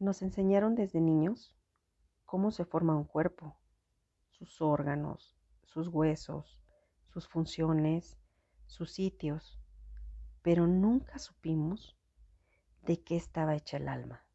Nos enseñaron desde niños cómo se forma un cuerpo, sus órganos, sus huesos, sus funciones, sus sitios, pero nunca supimos de qué estaba hecha el alma.